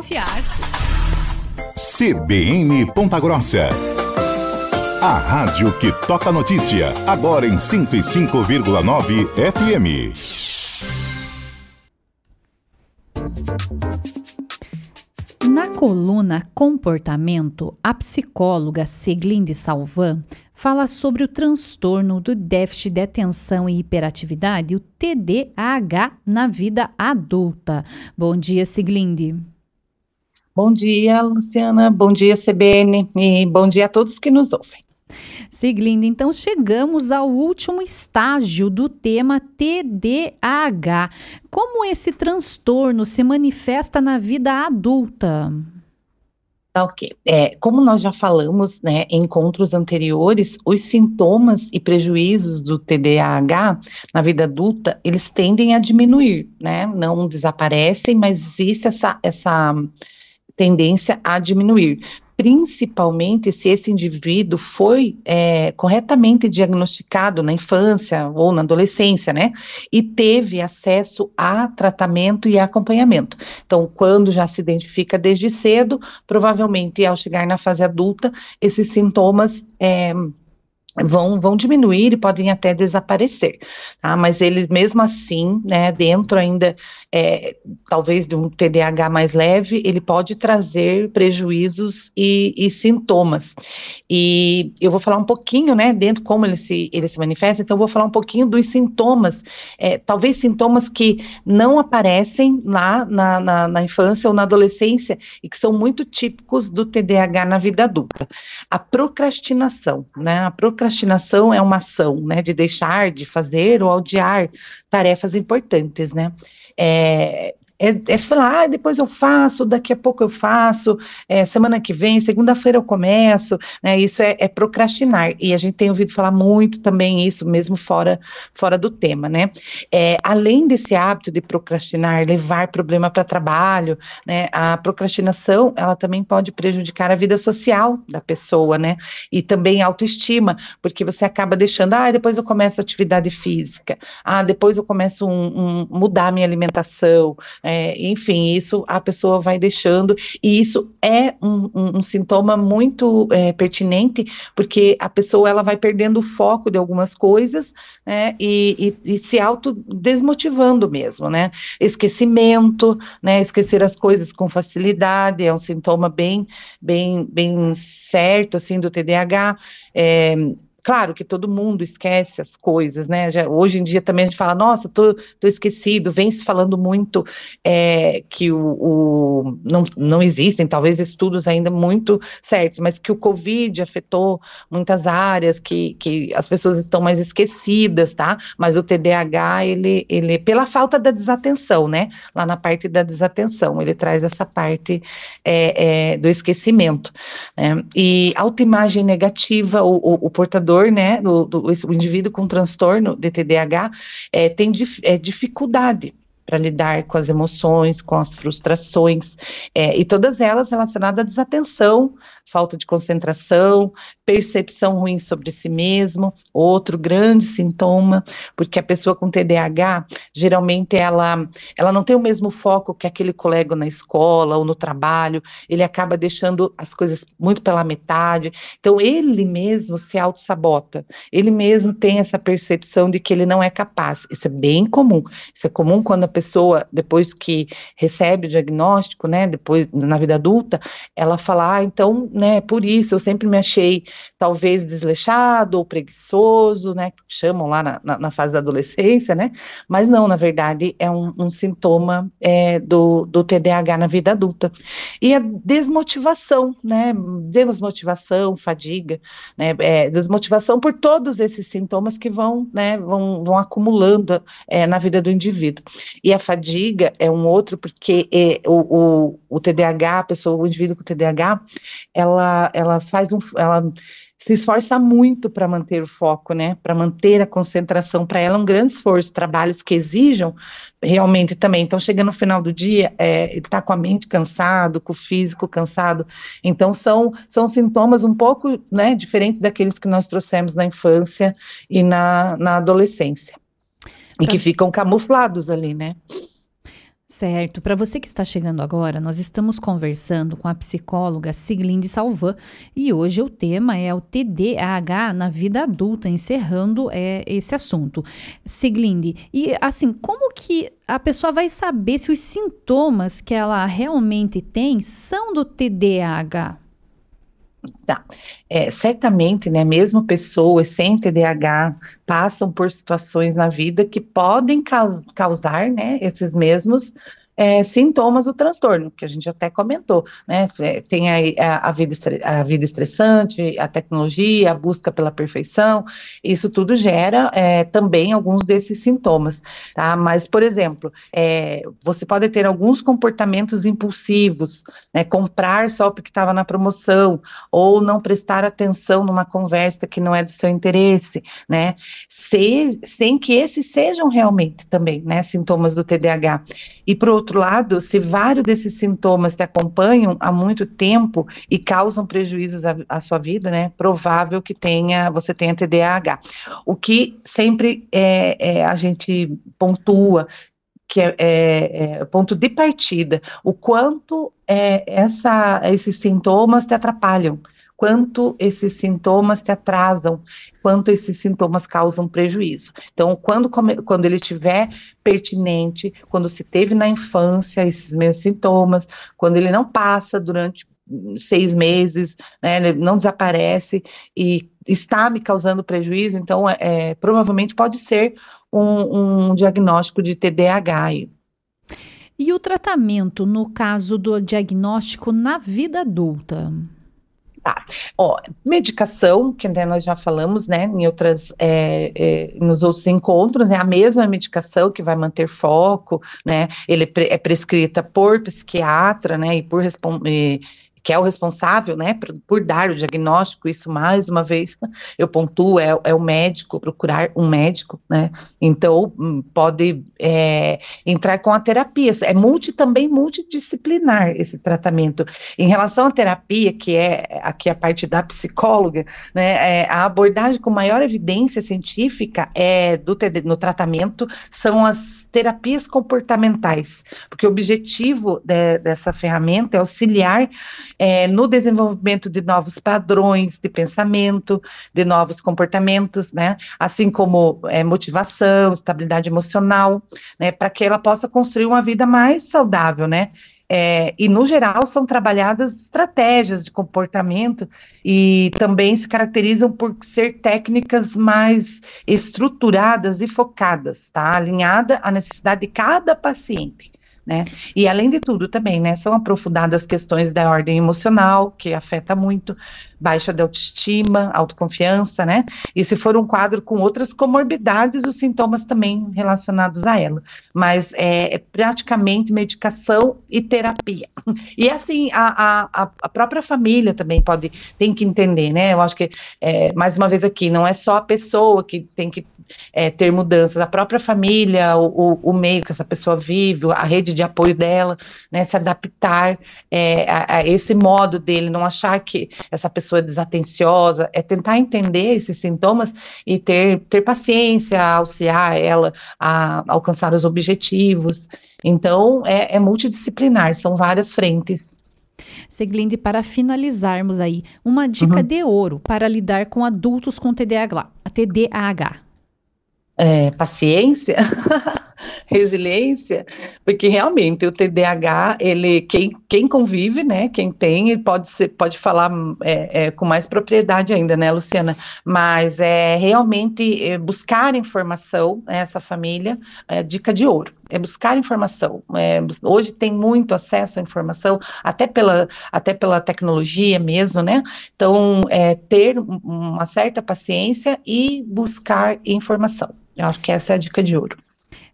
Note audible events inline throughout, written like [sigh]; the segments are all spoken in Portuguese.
confiar. CBN Ponta Grossa. A rádio que toca notícia, agora em 105,9 FM. Na coluna Comportamento, a psicóloga Seglinde Salvan fala sobre o transtorno do déficit de atenção e hiperatividade, o TDAH, na vida adulta. Bom dia, Seglinde. Bom dia, Luciana. Bom dia, CBN. E bom dia a todos que nos ouvem. Siglinda, então chegamos ao último estágio do tema TDAH. Como esse transtorno se manifesta na vida adulta? Tá ok. É, como nós já falamos né, em encontros anteriores, os sintomas e prejuízos do TDAH na vida adulta, eles tendem a diminuir, né? Não desaparecem, mas existe essa, essa tendência a diminuir principalmente se esse indivíduo foi é, corretamente diagnosticado na infância ou na adolescência, né? E teve acesso a tratamento e acompanhamento. Então, quando já se identifica desde cedo, provavelmente ao chegar na fase adulta, esses sintomas é, vão, vão diminuir e podem até desaparecer, tá? Mas eles mesmo assim, né, dentro ainda, é, talvez de um TDAH mais leve, ele pode trazer prejuízos e, e, sintomas. E eu vou falar um pouquinho, né, dentro como ele se, ele se manifesta, então eu vou falar um pouquinho dos sintomas, é, talvez sintomas que não aparecem lá na, na, na infância ou na adolescência e que são muito típicos do TDAH na vida adulta. A procrastinação, né, a procrastinação procrastinação é uma ação, né, de deixar de fazer ou adiar tarefas importantes, né? É, é, é falar, ah, depois eu faço, daqui a pouco eu faço, é, semana que vem, segunda-feira eu começo, né? Isso é, é, procrastinar. E a gente tem ouvido falar muito também isso, mesmo fora, fora do tema, né? É, além desse hábito de procrastinar, levar problema para trabalho, né? A procrastinação, ela também pode prejudicar a vida social da pessoa, né? E também a autoestima, porque você acaba deixando, ah, depois eu começo atividade física, ah, depois eu começo um, um mudar minha alimentação, é, enfim, isso a pessoa vai deixando, e isso é um, um, um sintoma muito é, pertinente, porque a pessoa ela vai perdendo o foco de algumas coisas, né, e, e, e se autodesmotivando mesmo, né, esquecimento, né, esquecer as coisas com facilidade, é um sintoma bem, bem, bem certo, assim, do TDAH, é, Claro que todo mundo esquece as coisas, né? Já, hoje em dia também a gente fala, nossa, tô, tô esquecido, vem se falando muito é, que o, o, não, não existem, talvez, estudos ainda muito certos, mas que o Covid afetou muitas áreas, que, que as pessoas estão mais esquecidas, tá? Mas o TDAH, ele, ele, pela falta da desatenção, né? Lá na parte da desatenção, ele traz essa parte é, é, do esquecimento. Né? E autoimagem negativa, o, o, o portador né, do, do o indivíduo com transtorno de TDAH é, tem dif, é, dificuldade para lidar com as emoções, com as frustrações, é, e todas elas relacionadas à desatenção, falta de concentração, percepção ruim sobre si mesmo, outro grande sintoma, porque a pessoa com TDAH, geralmente ela, ela não tem o mesmo foco que aquele colega na escola ou no trabalho, ele acaba deixando as coisas muito pela metade, então ele mesmo se auto-sabota, ele mesmo tem essa percepção de que ele não é capaz, isso é bem comum, isso é comum quando a pessoa, depois que recebe o diagnóstico, né, depois na vida adulta, ela fala, ah, então né? Por isso eu sempre me achei talvez desleixado ou preguiçoso, né? Chamam lá na, na, na fase da adolescência, né? Mas não, na verdade, é um, um sintoma é, do, do TDAH na vida adulta. E a desmotivação, né? Desmotivação, fadiga, né? É, desmotivação por todos esses sintomas que vão, né? Vão, vão acumulando é, na vida do indivíduo. E a fadiga é um outro, porque é, o, o, o TDAH, a pessoa, o indivíduo com TDAH, ela, ela faz um, ela se esforça muito para manter o foco, né? Para manter a concentração. Para ela é um grande esforço. Trabalhos que exijam realmente também. Então, chega no final do dia, é, está com a mente cansado, com o físico cansado. Então, são, são sintomas um pouco né, diferentes daqueles que nós trouxemos na infância e na, na adolescência. E que ficam camuflados ali, né? Certo. Para você que está chegando agora, nós estamos conversando com a psicóloga Siglinde Salvan e hoje o tema é o TDAH na vida adulta, encerrando é, esse assunto. Siglinde, e assim, como que a pessoa vai saber se os sintomas que ela realmente tem são do TDAH? Tá. É, certamente, né, mesmo pessoas sem TDAH passam por situações na vida que podem causar, né, esses mesmos é, sintomas do transtorno, que a gente até comentou, né? É, tem aí a, a, vida, a vida estressante, a tecnologia, a busca pela perfeição, isso tudo gera é, também alguns desses sintomas, tá? Mas, por exemplo, é, você pode ter alguns comportamentos impulsivos, né? Comprar só porque estava na promoção, ou não prestar atenção numa conversa que não é do seu interesse, né? Se, sem que esses sejam realmente também, né? Sintomas do TDAH. E, por outro outro lado, se vários desses sintomas te acompanham há muito tempo e causam prejuízos à, à sua vida, né? Provável que tenha, você tenha TDAH. O que sempre é, é a gente pontua que é, é, é, ponto de partida, o quanto é, essa, esses sintomas te atrapalham quanto esses sintomas te atrasam, quanto esses sintomas causam prejuízo. Então, quando, quando ele estiver pertinente, quando se teve na infância esses mesmos sintomas, quando ele não passa durante seis meses, né, não desaparece e está me causando prejuízo, então é, é provavelmente pode ser um, um diagnóstico de TDAH. E o tratamento no caso do diagnóstico na vida adulta? Tá. Ó, medicação, que né, nós já falamos, né, em outras, é, é, nos outros encontros, é a mesma medicação que vai manter foco, né, ele é prescrita por psiquiatra, né, e por responder que é o responsável, né, por, por, dar o diagnóstico, isso mais uma vez eu pontuo, é, é o médico, procurar um médico, né, então hum, pode é, entrar com a terapia, é multi, também multidisciplinar esse tratamento. Em relação à terapia, que é aqui a parte da psicóloga, né, é, a abordagem com maior evidência científica é do no tratamento são as terapias comportamentais, porque o objetivo de, dessa ferramenta é auxiliar é, no desenvolvimento de novos padrões de pensamento, de novos comportamentos, né? Assim como é, motivação, estabilidade emocional, né? Para que ela possa construir uma vida mais saudável, né? É, e, no geral, são trabalhadas estratégias de comportamento e também se caracterizam por ser técnicas mais estruturadas e focadas, tá? Alinhada à necessidade de cada paciente né? E além de tudo também, né, são aprofundadas questões da ordem emocional, que afeta muito, baixa de autoestima, autoconfiança, né? E se for um quadro com outras comorbidades, os sintomas também relacionados a ela. Mas é, é praticamente medicação e terapia. E assim, a, a, a própria família também pode, tem que entender, né? Eu acho que, é, mais uma vez aqui, não é só a pessoa que tem que é, ter mudanças, a própria família, o, o, meio que essa pessoa vive, a rede de apoio dela, né, se adaptar é, a, a, esse modo dele, não achar que essa pessoa é desatenciosa, é tentar entender esses sintomas e ter, ter paciência, auxiliar ela a alcançar os objetivos. Então, é, é multidisciplinar, são várias frentes. Seglinde, para finalizarmos aí, uma dica uhum. de ouro para lidar com adultos com TDAH. TDAH é, paciência, [laughs] resiliência, porque realmente o TDAH, ele, quem, quem convive, né, quem tem, pode, ser, pode falar é, é, com mais propriedade ainda, né, Luciana, mas é realmente é, buscar informação, né, essa família, é dica de ouro, é buscar informação, é, hoje tem muito acesso à informação, até pela, até pela tecnologia mesmo, né, então, é, ter uma certa paciência e buscar informação. Eu acho que essa é a dica de ouro.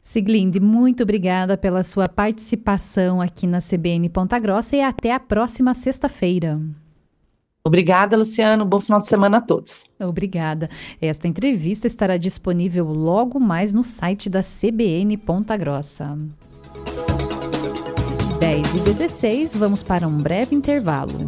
Siglinde, muito obrigada pela sua participação aqui na CBN Ponta Grossa e até a próxima sexta-feira. Obrigada, Luciano. Bom final de semana a todos. Obrigada. Esta entrevista estará disponível logo mais no site da CBN Ponta Grossa. 10 e 16, vamos para um breve intervalo.